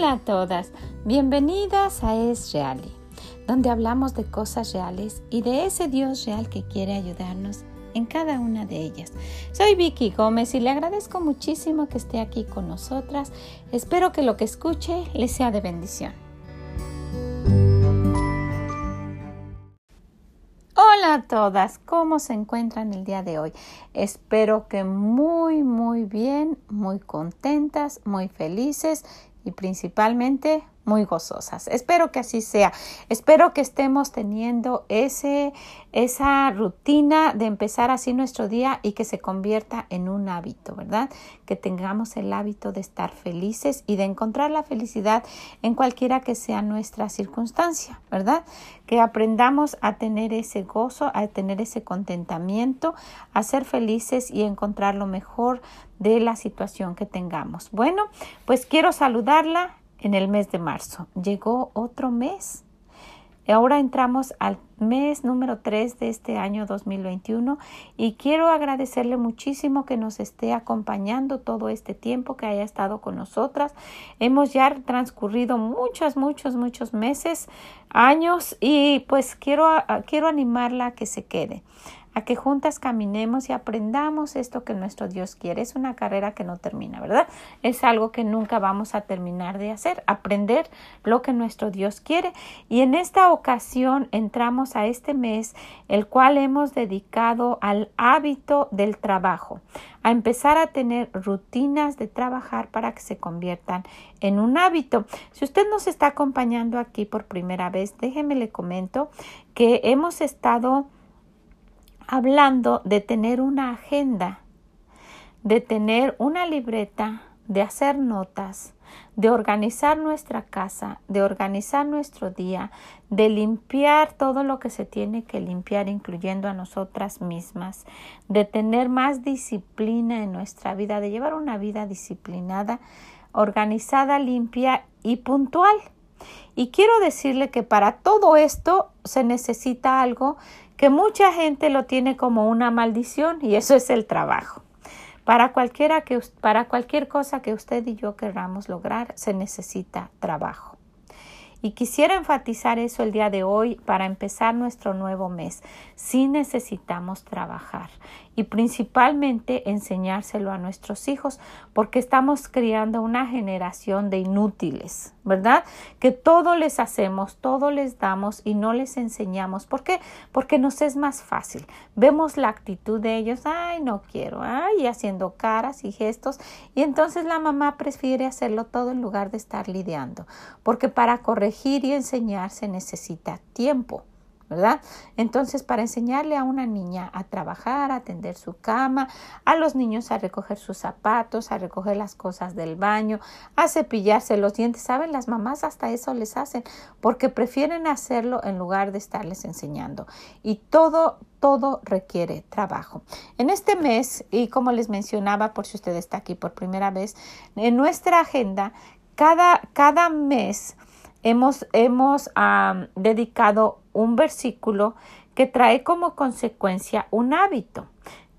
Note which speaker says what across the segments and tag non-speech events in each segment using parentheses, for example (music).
Speaker 1: Hola a todas, bienvenidas a Es Reali, donde hablamos de cosas reales y de ese Dios real que quiere ayudarnos en cada una de ellas. Soy Vicky Gómez y le agradezco muchísimo que esté aquí con nosotras. Espero que lo que escuche le sea de bendición. Hola a todas, ¿cómo se encuentran el día de hoy? Espero que muy, muy bien, muy contentas, muy felices y principalmente muy gozosas. Espero que así sea. Espero que estemos teniendo ese, esa rutina de empezar así nuestro día y que se convierta en un hábito, ¿verdad? Que tengamos el hábito de estar felices y de encontrar la felicidad en cualquiera que sea nuestra circunstancia, ¿verdad? Que aprendamos a tener ese gozo, a tener ese contentamiento, a ser felices y encontrar lo mejor de la situación que tengamos. Bueno, pues quiero saludarla en el mes de marzo. Llegó otro mes. Ahora entramos al mes número 3 de este año 2021 y quiero agradecerle muchísimo que nos esté acompañando todo este tiempo que haya estado con nosotras. Hemos ya transcurrido muchos, muchos, muchos meses, años y pues quiero, quiero animarla a que se quede a que juntas caminemos y aprendamos esto que nuestro Dios quiere. Es una carrera que no termina, ¿verdad? Es algo que nunca vamos a terminar de hacer, aprender lo que nuestro Dios quiere. Y en esta ocasión entramos a este mes, el cual hemos dedicado al hábito del trabajo, a empezar a tener rutinas de trabajar para que se conviertan en un hábito. Si usted nos está acompañando aquí por primera vez, déjeme le comento que hemos estado hablando de tener una agenda, de tener una libreta, de hacer notas, de organizar nuestra casa, de organizar nuestro día, de limpiar todo lo que se tiene que limpiar, incluyendo a nosotras mismas, de tener más disciplina en nuestra vida, de llevar una vida disciplinada, organizada, limpia y puntual. Y quiero decirle que para todo esto se necesita algo que mucha gente lo tiene como una maldición y eso es el trabajo. Para, cualquiera que, para cualquier cosa que usted y yo queramos lograr, se necesita trabajo. Y quisiera enfatizar eso el día de hoy para empezar nuestro nuevo mes. Sí necesitamos trabajar y principalmente enseñárselo a nuestros hijos porque estamos criando una generación de inútiles, ¿verdad? Que todo les hacemos, todo les damos y no les enseñamos. ¿Por qué? Porque nos es más fácil. Vemos la actitud de ellos, ay, no quiero, ay, haciendo caras y gestos y entonces la mamá prefiere hacerlo todo en lugar de estar lidiando, porque para corregir y enseñar se necesita tiempo. ¿Verdad? Entonces, para enseñarle a una niña a trabajar, a tender su cama, a los niños a recoger sus zapatos, a recoger las cosas del baño, a cepillarse los dientes, ¿saben? Las mamás hasta eso les hacen porque prefieren hacerlo en lugar de estarles enseñando. Y todo, todo requiere trabajo. En este mes, y como les mencionaba, por si usted está aquí por primera vez, en nuestra agenda, cada, cada mes, hemos, hemos dedicado un versículo que trae como consecuencia un hábito.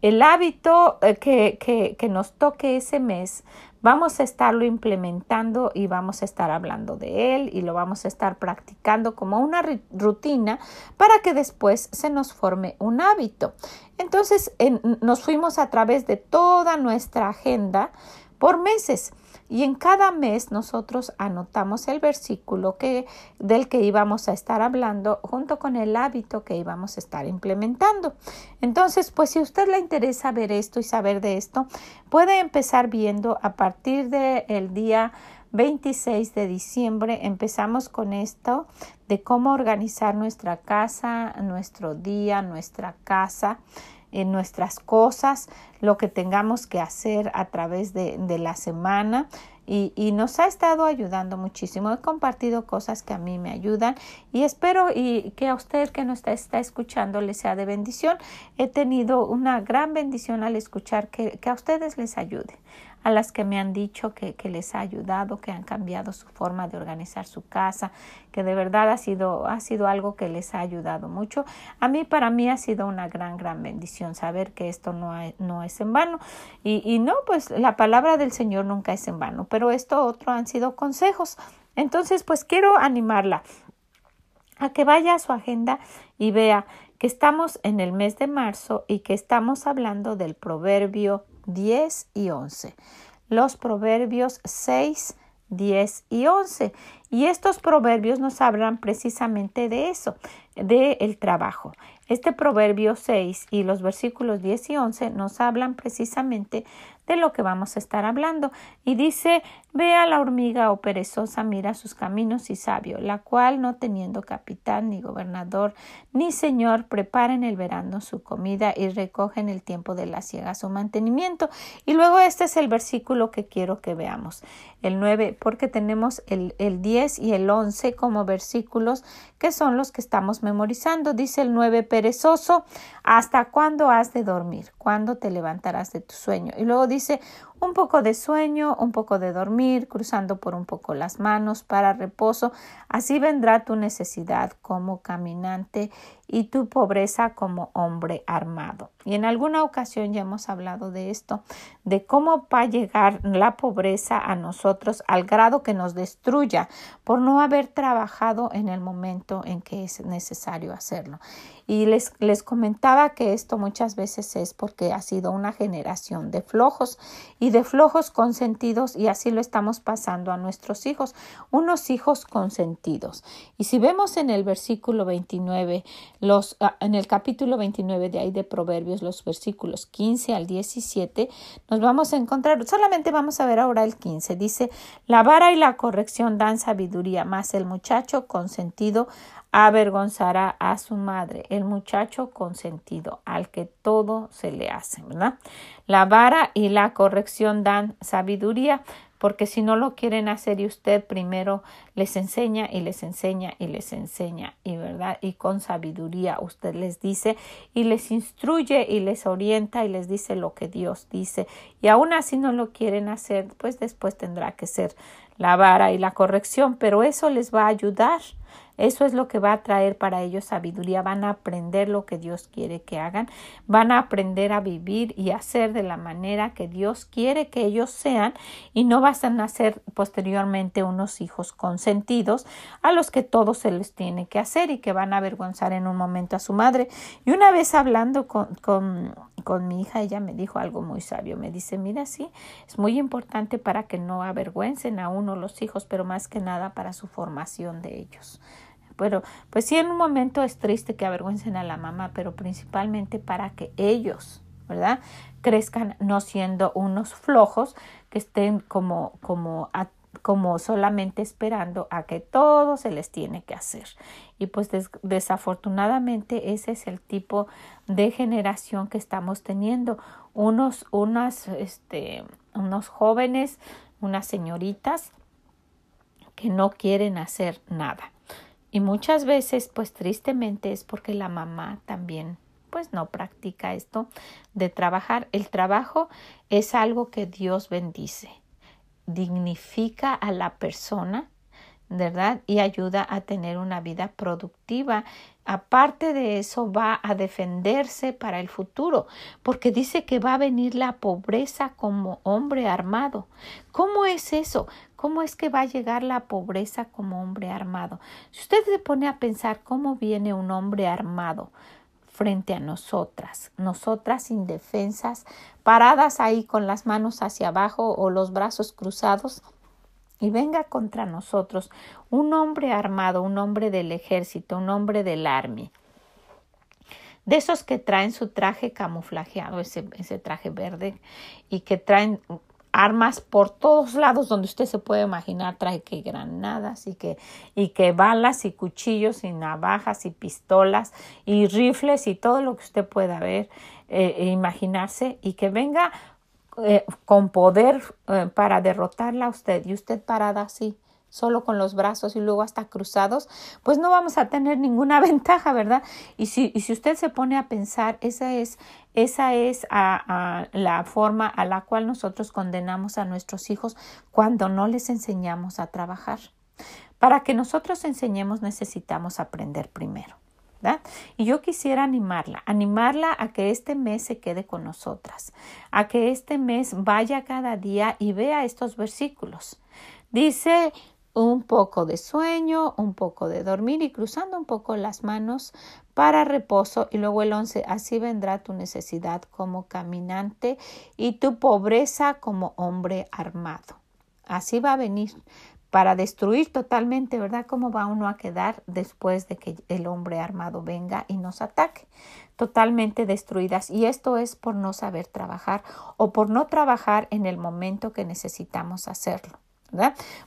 Speaker 1: El hábito eh, que, que, que, nos toque ese mes, vamos a estarlo implementando y vamos a estar hablando de él y lo vamos a estar practicando como una rutina para que después se nos forme un hábito. Entonces nos fuimos a través de toda nuestra agenda por meses. Y en cada mes nosotros anotamos el versículo que, del que íbamos a estar hablando junto con el hábito que íbamos a estar implementando. Entonces, pues si a usted le interesa ver esto y saber de esto, puede empezar viendo a partir del día 26 de diciembre empezamos con esto de cómo organizar nuestra casa, nuestro día, nuestra casa en nuestras cosas, lo que tengamos que hacer a través de, de la semana. Y, y, nos ha estado ayudando muchísimo. He compartido cosas que a mí me ayudan y espero y que a usted que nos está, está escuchando le sea de bendición. He tenido una gran bendición al escuchar que, que a ustedes les ayude a las que me han dicho que, que, les ha ayudado, que han cambiado su forma de organizar su casa, que de verdad ha sido, ha sido algo que les ha ayudado mucho. A mí, para mí, ha sido una gran, gran bendición saber que esto no, no es en vano. Y, y no, pues la palabra del Señor nunca es en vano, pero esto otro han sido consejos. Entonces, pues quiero animarla a que vaya a su agenda y vea que estamos en el mes de marzo y que estamos hablando del proverbio 10 y 11. Los proverbios 6, 10 y 11. Y estos proverbios nos hablan precisamente de eso, de el trabajo. Este proverbio 6 y los versículos 10 y 11 nos hablan precisamente de lo que vamos a estar hablando. Y dice, ve a la hormiga o oh perezosa, mira sus caminos y sabio, la cual no teniendo capitán ni gobernador ni señor, prepara en el verano su comida y recoge en el tiempo de la siega su mantenimiento. Y luego este es el versículo que quiero que veamos, el 9, porque tenemos el, el 10 y el 11 como versículos que son los que estamos memorizando. Dice el 9, perezoso, ¿hasta cuándo has de dormir? ¿Cuándo te levantarás de tu sueño? Y luego dice un poco de sueño, un poco de dormir, cruzando por un poco las manos para reposo. Así vendrá tu necesidad como caminante y tu pobreza como hombre armado. Y en alguna ocasión ya hemos hablado de esto, de cómo va a llegar la pobreza a nosotros al grado que nos destruya por no haber trabajado en el momento en que es necesario hacerlo. Y les, les comentaba que esto muchas veces es porque ha sido una generación de flojos y de flojos consentidos y así lo estamos pasando a nuestros hijos, unos hijos consentidos. Y si vemos en el versículo 29, los, ah, en el capítulo 29 de ahí de Proverbios, los versículos 15 al 17, nos vamos a encontrar, solamente vamos a ver ahora el 15, dice, la vara y la corrección dan sabiduría, más el muchacho consentido avergonzará a su madre, el muchacho consentido, al que todo se le hace, ¿verdad? La vara y la corrección dan sabiduría, porque si no lo quieren hacer y usted primero les enseña y les enseña y les enseña y verdad y con sabiduría usted les dice y les instruye y les orienta y les dice lo que Dios dice y aún así no lo quieren hacer pues después tendrá que ser la vara y la corrección pero eso les va a ayudar eso es lo que va a traer para ellos sabiduría. Van a aprender lo que Dios quiere que hagan. Van a aprender a vivir y hacer de la manera que Dios quiere que ellos sean y no van a ser posteriormente unos hijos consentidos a los que todo se les tiene que hacer y que van a avergonzar en un momento a su madre. Y una vez hablando con, con, con mi hija, ella me dijo algo muy sabio. Me dice, mira, sí, es muy importante para que no avergüencen a uno los hijos, pero más que nada para su formación de ellos. Pero, pues sí, en un momento es triste que avergüencen a la mamá, pero principalmente para que ellos, ¿verdad? Crezcan no siendo unos flojos que estén como, como, como solamente esperando a que todo se les tiene que hacer. Y pues desafortunadamente ese es el tipo de generación que estamos teniendo. Unos, unas, este, unos jóvenes, unas señoritas que no quieren hacer nada. Y muchas veces, pues tristemente es porque la mamá también pues no practica esto de trabajar. El trabajo es algo que Dios bendice, dignifica a la persona, ¿verdad? Y ayuda a tener una vida productiva. Aparte de eso, va a defenderse para el futuro, porque dice que va a venir la pobreza como hombre armado. ¿Cómo es eso? ¿Cómo es que va a llegar la pobreza como hombre armado? Si usted se pone a pensar cómo viene un hombre armado frente a nosotras, nosotras indefensas, paradas ahí con las manos hacia abajo o los brazos cruzados, y venga contra nosotros un hombre armado, un hombre del ejército, un hombre del army, de esos que traen su traje camuflajeado, ese, ese traje verde, y que traen armas por todos lados donde usted se puede imaginar, trae que granadas y que, y que balas y cuchillos y navajas y pistolas y rifles y todo lo que usted pueda ver, eh, e imaginarse y que venga eh, con poder eh, para derrotarla a usted y usted parada así solo con los brazos y luego hasta cruzados, pues no vamos a tener ninguna (laughs) ventaja, ¿verdad? Y si, y si usted se pone a pensar, esa es, esa es la forma a la cual nosotros condenamos a nuestros hijos cuando no les enseñamos a trabajar. Para que nosotros enseñemos necesitamos aprender primero. Y yo quisiera animarla, animarla a que este mes se quede con nosotras, a que este mes vaya cada día y vea estos versículos. Dice un poco de sueño, un poco de dormir y cruzando un poco las manos para reposo y luego el once, así vendrá tu necesidad como caminante y tu pobreza como hombre armado. Así va a venir para destruir totalmente, ¿verdad? ¿Cómo va uno a quedar después de que el hombre armado venga y nos ataque? Totalmente destruidas. Y esto es por no saber trabajar o por no trabajar en el momento que necesitamos hacerlo.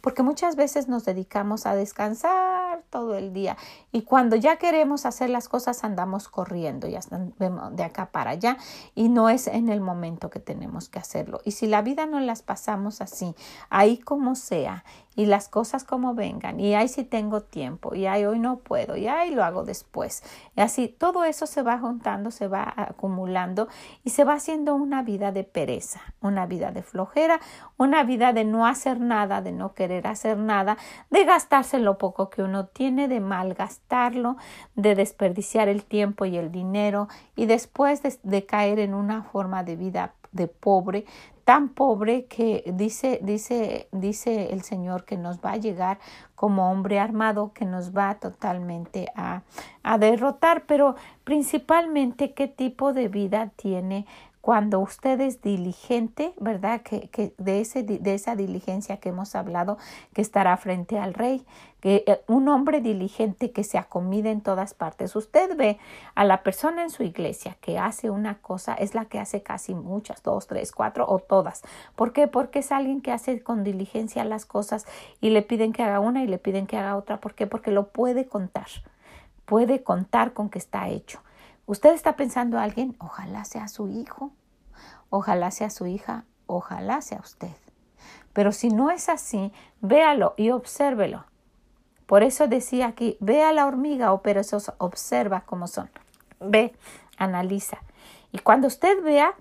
Speaker 1: Porque muchas veces nos dedicamos a descansar todo el día y cuando ya queremos hacer las cosas andamos corriendo, ya de acá para allá y no es en el momento que tenemos que hacerlo. Y si la vida no las pasamos así, ahí como sea, y las cosas como vengan, y ahí si tengo tiempo, y ahí hoy no puedo, y ahí lo hago después. Y así todo eso se va juntando, se va acumulando y se va haciendo una vida de pereza, una vida de flojera, una vida de no hacer nada, de no querer hacer nada, de gastarse lo poco que uno tiene, de malgastarlo, de desperdiciar el tiempo y el dinero y después de, de caer en una forma de vida de pobre, tan pobre que dice, dice, dice el Señor que nos va a llegar como hombre armado, que nos va totalmente a, a derrotar, pero principalmente qué tipo de vida tiene cuando usted es diligente, ¿verdad? Que, que de, ese, de esa diligencia que hemos hablado, que estará frente al rey, que eh, un hombre diligente que se acomide en todas partes. Usted ve a la persona en su iglesia que hace una cosa, es la que hace casi muchas, dos, tres, cuatro o todas. ¿Por qué? Porque es alguien que hace con diligencia las cosas y le piden que haga una y le piden que haga otra. ¿Por qué? Porque lo puede contar. Puede contar con que está hecho. Usted está pensando a alguien, ojalá sea su hijo, ojalá sea su hija, ojalá sea usted. Pero si no es así, véalo y obsérvelo. Por eso decía aquí, ve a la hormiga o perezosa, observa cómo son. Ve, analiza. Y cuando usted vea,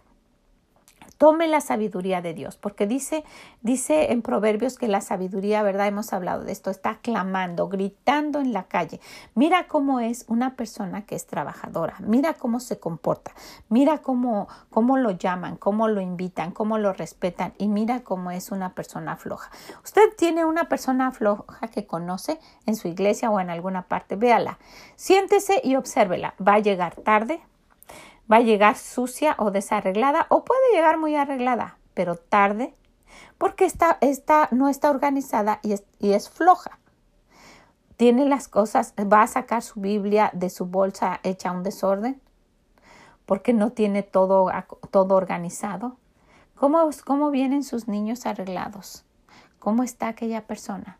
Speaker 1: Tome la sabiduría de Dios, porque dice, dice en Proverbios que la sabiduría, ¿verdad? Hemos hablado de esto, está clamando, gritando en la calle. Mira cómo es una persona que es trabajadora, mira cómo se comporta, mira cómo, cómo lo llaman, cómo lo invitan, cómo lo respetan y mira cómo es una persona floja. Usted tiene una persona floja que conoce en su iglesia o en alguna parte, véala, siéntese y obsérvela. Va a llegar tarde, va a llegar sucia o desarreglada o puede llegar muy arreglada, pero tarde porque está, está, no está organizada y es, y es floja. Tiene las cosas, va a sacar su Biblia de su bolsa hecha un desorden porque no tiene todo, todo organizado. ¿Cómo, ¿Cómo vienen sus niños arreglados? ¿Cómo está aquella persona?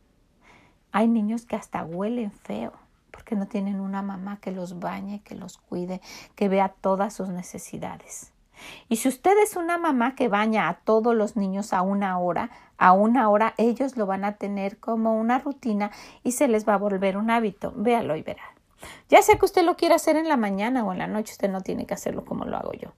Speaker 1: Hay niños que hasta huelen feo porque no tienen una mamá que los bañe, que los cuide, que vea todas sus necesidades. Y si usted es una mamá que baña a todos los niños a una hora, a una hora ellos lo van a tener como una rutina y se les va a volver un hábito. Véalo y verá. Ya sea que usted lo quiera hacer en la mañana o en la noche, usted no tiene que hacerlo como lo hago yo.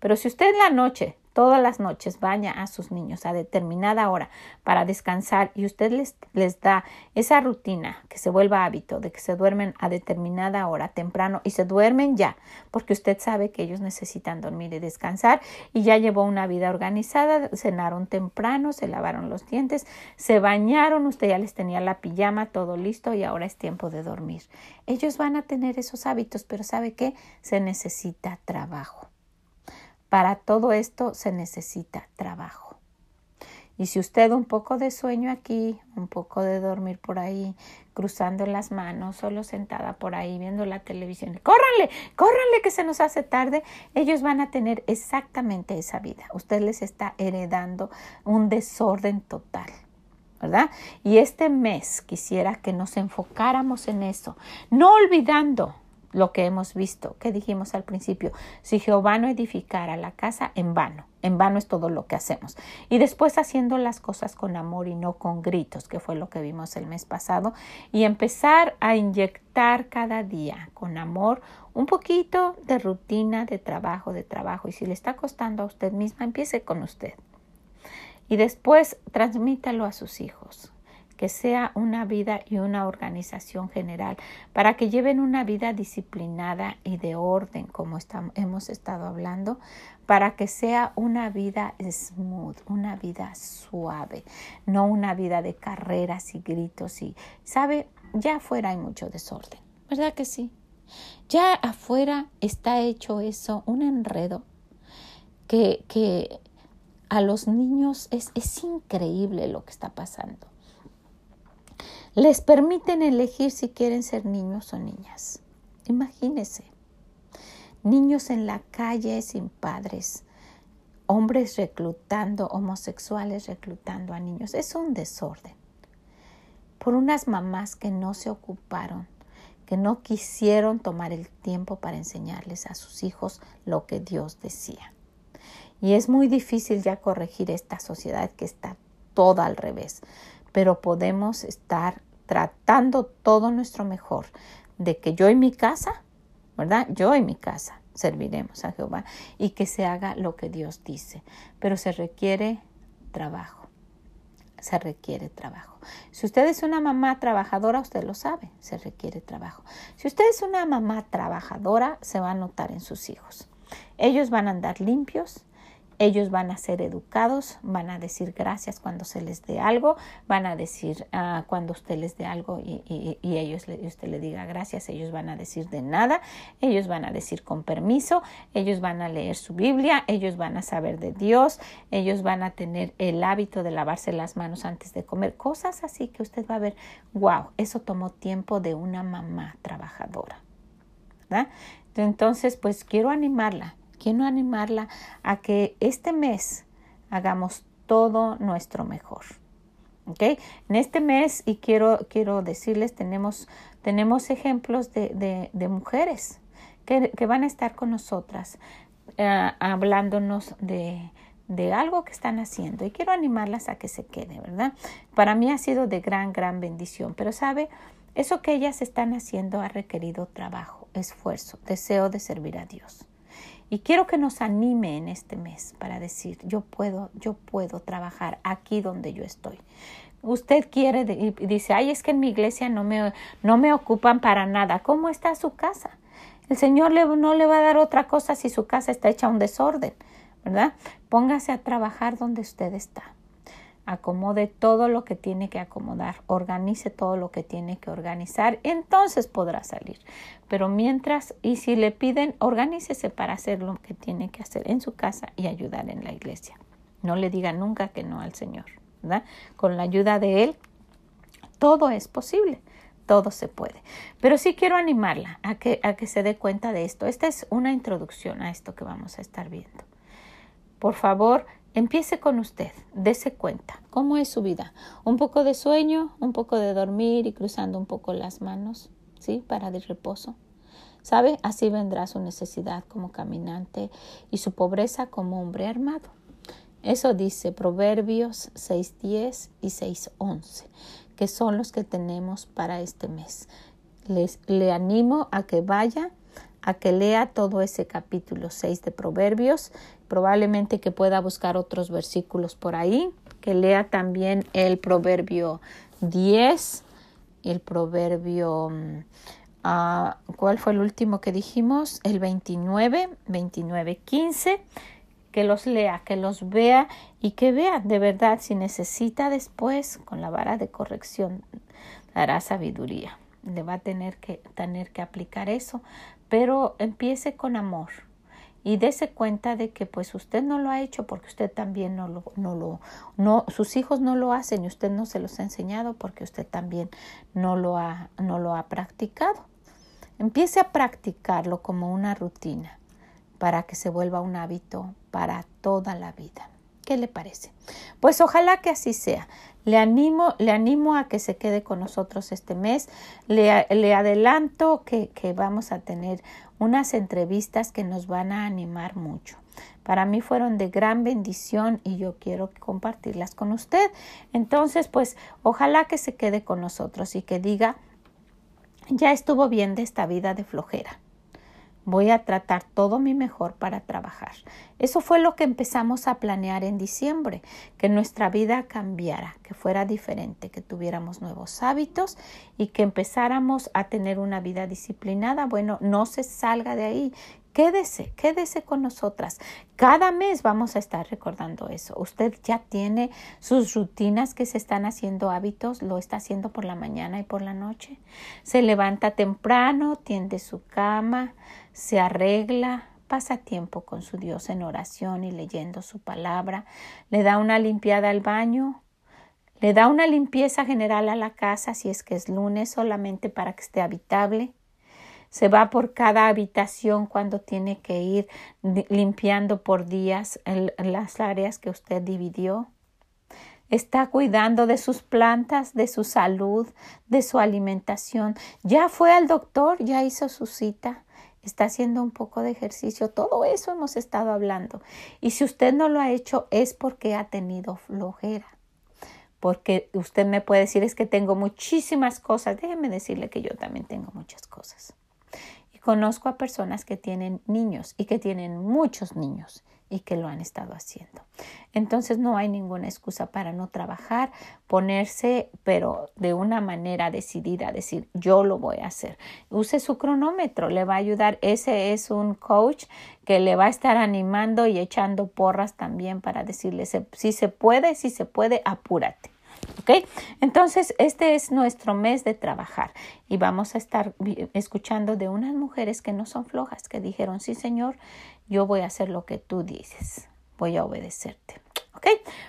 Speaker 1: Pero si usted en la noche todas las noches baña a sus niños a determinada hora para descansar y usted les, les da esa rutina que se vuelva hábito de que se duermen a determinada hora temprano y se duermen ya porque usted sabe que ellos necesitan dormir y descansar y ya llevó una vida organizada, cenaron temprano, se lavaron los dientes, se bañaron, usted ya les tenía la pijama, todo listo y ahora es tiempo de dormir. Ellos van a tener esos hábitos, pero ¿sabe qué? Se necesita trabajo. Para todo esto se necesita trabajo. Y si usted un poco de sueño aquí, un poco de dormir por ahí, cruzando las manos, solo sentada por ahí viendo la televisión, córranle, córranle que se nos hace tarde, ellos van a tener exactamente esa vida. Usted les está heredando un desorden total. ¿verdad? Y este mes quisiera que nos enfocáramos en eso, no olvidando lo que hemos visto, que dijimos al principio, si Jehová no edificara la casa, en vano, en vano es todo lo que hacemos. Y después haciendo las cosas con amor y no con gritos, que fue lo que vimos el mes pasado, y empezar a inyectar cada día con amor un poquito de rutina de trabajo, de trabajo. Y si le está costando a usted misma, empiece con usted. Y después transmítalo a sus hijos que sea una vida y una organización general, para que lleven una vida disciplinada y de orden, como hemos estado hablando, para que sea una vida smooth, una vida suave, no una vida de carreras y gritos y, ¿sabe? Ya afuera hay mucho desorden, ¿verdad que sí? Ya afuera está hecho eso, un enredo que, que a los niños es, es increíble lo que está pasando les permiten elegir si quieren ser niños o niñas. Imagínese, niños en la calle sin padres, hombres reclutando, homosexuales reclutando a niños. Es un desorden. Por unas mamás que no se ocuparon, que no quisieron tomar el tiempo para enseñarles a sus hijos lo que Dios decía. Y es muy difícil ya corregir esta sociedad que está toda al revés pero podemos estar tratando todo nuestro mejor de que yo y mi casa, ¿verdad? Yo y mi casa serviremos a Jehová y que se haga lo que Dios dice, pero se requiere trabajo. Se requiere trabajo. Si usted es una mamá trabajadora, usted lo sabe, se requiere trabajo. Si usted es una mamá trabajadora, se va a notar en sus hijos. Ellos van a andar limpios, ellos van a ser educados, van a decir gracias cuando se les dé algo, van a decir ah, cuando usted les dé algo y, ellos usted le diga gracias, ellos van a decir de nada, ellos van a decir con permiso, ellos van a leer su Biblia, ellos van a saber de Dios, ellos van a tener el hábito de lavarse las manos antes de comer, cosas así que usted va a ver, wow, eso tomó tiempo de una mamá trabajadora. Entonces, pues quiero animarla quiero animarla a que este mes hagamos todo nuestro mejor. ¿ok? En este mes, y quiero, quiero decirles, tenemos, tenemos ejemplos de, de, mujeres que, que, van a estar con nosotras eh, hablándonos de, de algo que están haciendo y quiero animarlas a que se quede, ¿verdad? Para mí ha sido de gran, gran bendición, pero sabe, eso que ellas están haciendo ha requerido trabajo, esfuerzo, deseo de servir a Dios. Y quiero que nos anime en este mes para decir, yo puedo, yo puedo trabajar aquí donde yo estoy. Usted quiere y dice, ay, es que en mi iglesia no me, no me ocupan para nada. ¿Cómo está su casa? El Señor no le va a dar otra cosa si su casa está hecha un desorden, ¿verdad? Póngase a trabajar donde usted está acomode todo lo que tiene que acomodar, organice todo lo que tiene que organizar, entonces podrá salir. Pero mientras, y si le piden, organícese para hacer lo que tiene que hacer en su casa y ayudar en la iglesia. No le diga nunca que no al Señor, ¿verdad? Con la ayuda de Él, todo es posible todo se puede. Pero sí quiero animarla a que, a que se dé cuenta de esto. Esta es una introducción a esto que vamos a estar viendo. Por favor, Empiece con usted, dése cuenta cómo es su vida. Un poco de sueño, un poco de dormir y cruzando un poco las manos, ¿sí? Para de reposo. ¿Sabe? Así vendrá su necesidad como caminante y su pobreza como hombre armado. Eso dice Proverbios 6.10 y 6.11, que son los que tenemos para este mes. Les, le animo a que vaya, a que lea todo ese capítulo 6 de Proverbios probablemente que pueda buscar otros versículos por ahí, que lea también el proverbio 10, el proverbio, uh, ¿cuál fue el último que dijimos? El 29, 29, 15, que los lea, que los vea y que vea de verdad si necesita después con la vara de corrección dará sabiduría. Le va a tener que tener que aplicar eso, pero empiece con amor y dése cuenta de que pues usted no lo ha hecho porque usted también no lo, no lo, no, sus hijos no lo hacen y usted no se los ha enseñado porque usted también no lo ha, no lo ha practicado. Empiece a practicarlo como una rutina para que se vuelva un hábito para toda la vida. ¿Qué le parece? Pues ojalá que así sea. Le animo, le animo a que se quede con nosotros este mes. Le, le adelanto que, que vamos a tener unas entrevistas que nos van a animar mucho. Para mí fueron de gran bendición y yo quiero compartirlas con usted. Entonces, pues ojalá que se quede con nosotros y que diga, ya estuvo bien de esta vida de flojera. Voy a tratar todo mi mejor para trabajar. Eso fue lo que empezamos a planear en diciembre, que nuestra vida cambiara, que fuera diferente, que tuviéramos nuevos hábitos y que empezáramos a tener una vida disciplinada. Bueno, no se salga de ahí, Quédese, quédese con nosotras. Cada mes vamos a estar recordando eso. Usted ya tiene sus rutinas que se están haciendo hábitos, lo está haciendo por la mañana y por la noche. Se levanta temprano, tiende su cama, se arregla, pasa tiempo con su Dios en oración y leyendo su palabra, le da una limpiada al baño, le da una limpieza general a la casa si es que es lunes solamente para que esté habitable se va por cada habitación cuando tiene que ir limpiando por días las áreas que usted dividió. Está cuidando de sus plantas, de su salud, de su alimentación. Ya fue al doctor, ya hizo su cita está haciendo un poco de ejercicio, todo eso hemos estado hablando. Y si usted no lo ha hecho es porque ha tenido flojera. Porque usted me puede decir es que tengo muchísimas cosas. Déjeme decirle que yo también tengo muchas cosas. Conozco a personas que tienen niños y que tienen muchos niños y que lo han estado haciendo. Entonces no hay ninguna excusa para no trabajar, ponerse, pero de una manera decidida, decir, yo lo voy a hacer. Use su cronómetro, le va a ayudar. Ese es un coach que le va a estar animando y echando porras también para decirle, si se puede, si se puede, apúrate. ¿Ok? Entonces, este es nuestro mes de trabajar y vamos a estar escuchando de unas mujeres que no son flojas, que dijeron, sí, Señor, yo voy a hacer lo que tú dices, voy a obedecerte. ¿Ok?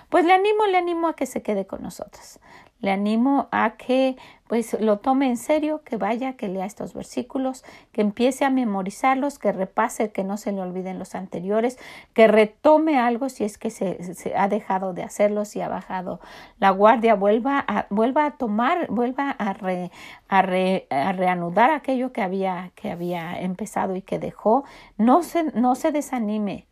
Speaker 1: Pues le animo, le animo a que se quede con nosotros. Le animo a que pues lo tome en serio, que vaya, que lea estos versículos, que empiece a memorizarlos, que repase, que no se le olviden los anteriores, que retome algo si es que se, ha dejado de hacerlo, si ha bajado la guardia, vuelva a, vuelva a tomar, vuelva a, reanudar aquello que había, que había empezado y que dejó. No se, no se desanime,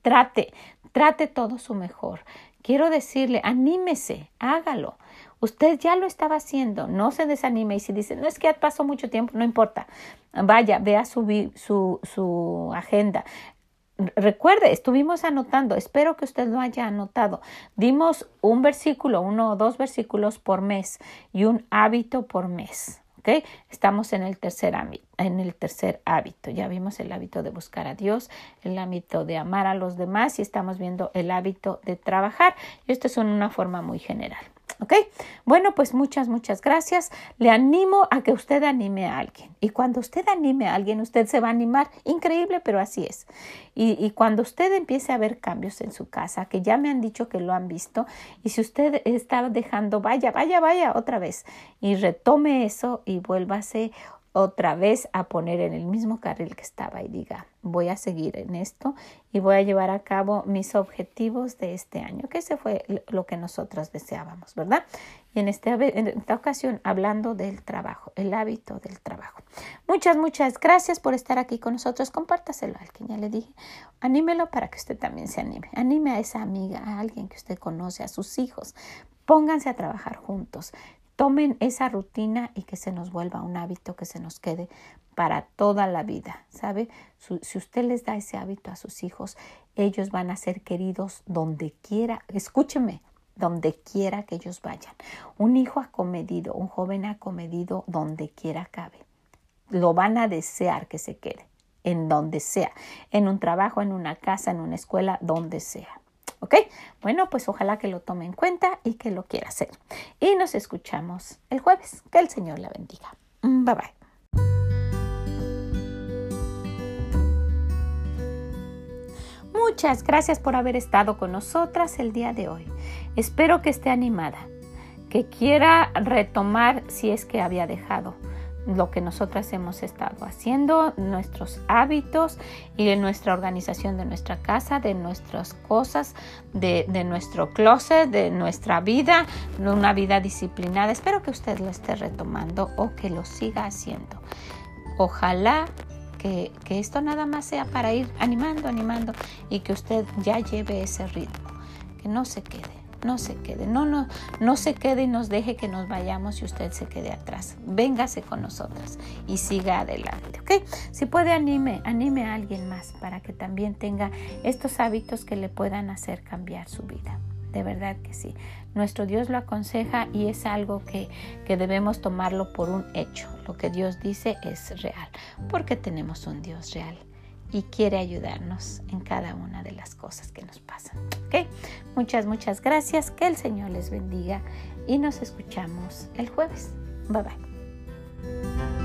Speaker 1: trate, trate todo su mejor. Quiero decirle, anímese, hágalo. Usted ya lo estaba haciendo, no se desanime y si dice, no es que pasó mucho tiempo, no importa, vaya, vea su, su, su agenda. Recuerde, estuvimos anotando, espero que usted lo haya anotado. Dimos un versículo, uno o dos versículos por mes y un hábito por mes. ¿Okay? Estamos en el, tercer en el tercer hábito. Ya vimos el hábito de buscar a Dios, el hábito de amar a los demás y estamos viendo el hábito de trabajar. Y esto es una forma muy general. ¿Ok? Bueno, pues muchas, muchas gracias. Le animo a que usted anime a alguien. Y cuando usted anime a alguien, usted se va a animar. Increíble, pero así es. Y, cuando usted empiece a ver cambios en su casa, que ya me han dicho que lo han visto, y si usted está dejando, vaya, vaya, vaya otra vez, y retome eso y vuélvase otra vez a poner en el mismo carril que estaba y diga, voy a seguir en esto y voy a llevar a cabo mis objetivos de este año, que ese fue lo que nosotros deseábamos, ¿verdad? Y en, este, en esta ocasión hablando del trabajo, el hábito del trabajo. Muchas, muchas gracias por estar aquí con nosotros. Compártaselo a alguien, ya le dije. Anímelo para que usted también se anime. Anime a esa amiga, a alguien que usted conoce, a sus hijos. Pónganse a trabajar juntos tomen esa rutina y que se nos vuelva un hábito que se nos quede para toda la vida, ¿sabe? Si usted les da ese hábito a sus hijos, ellos van a ser queridos donde quiera, escúcheme, donde quiera que ellos vayan. Un hijo acomedido, un joven acomedido, donde quiera cabe. Lo van a desear que se quede, en donde sea, en un trabajo, en una casa, en una escuela, donde sea. ¿Ok? Bueno, pues ojalá que lo tome en cuenta y que lo quiera hacer. Y nos escuchamos el jueves. Que el Señor la bendiga. Mm, bye bye. Muchas gracias por haber estado con nosotras el día de hoy. Espero que esté animada, que quiera retomar si es que había dejado lo que nosotras hemos estado haciendo, nuestros hábitos y de nuestra organización de nuestra casa, de nuestras cosas, de, nuestro closet, de nuestra vida, una vida disciplinada. Espero que usted lo esté retomando o que lo siga haciendo. Ojalá que esto nada más sea para ir animando, animando y que usted ya lleve ese ritmo, que no se quede no se quede, no, no, no se quede y nos deje que nos vayamos y usted se quede atrás. Véngase con nosotras y siga adelante, ¿ok? Si puede, anime, anime a alguien más para que también tenga estos hábitos que le puedan hacer cambiar su vida. De verdad que sí. Nuestro Dios lo aconseja y es algo que, que debemos tomarlo por un hecho. Lo que Dios dice es real, porque tenemos un Dios real y quiere ayudarnos en cada una de las cosas que nos pasan. Muchas, muchas gracias. Que el Señor les bendiga y nos escuchamos el jueves. Bye bye.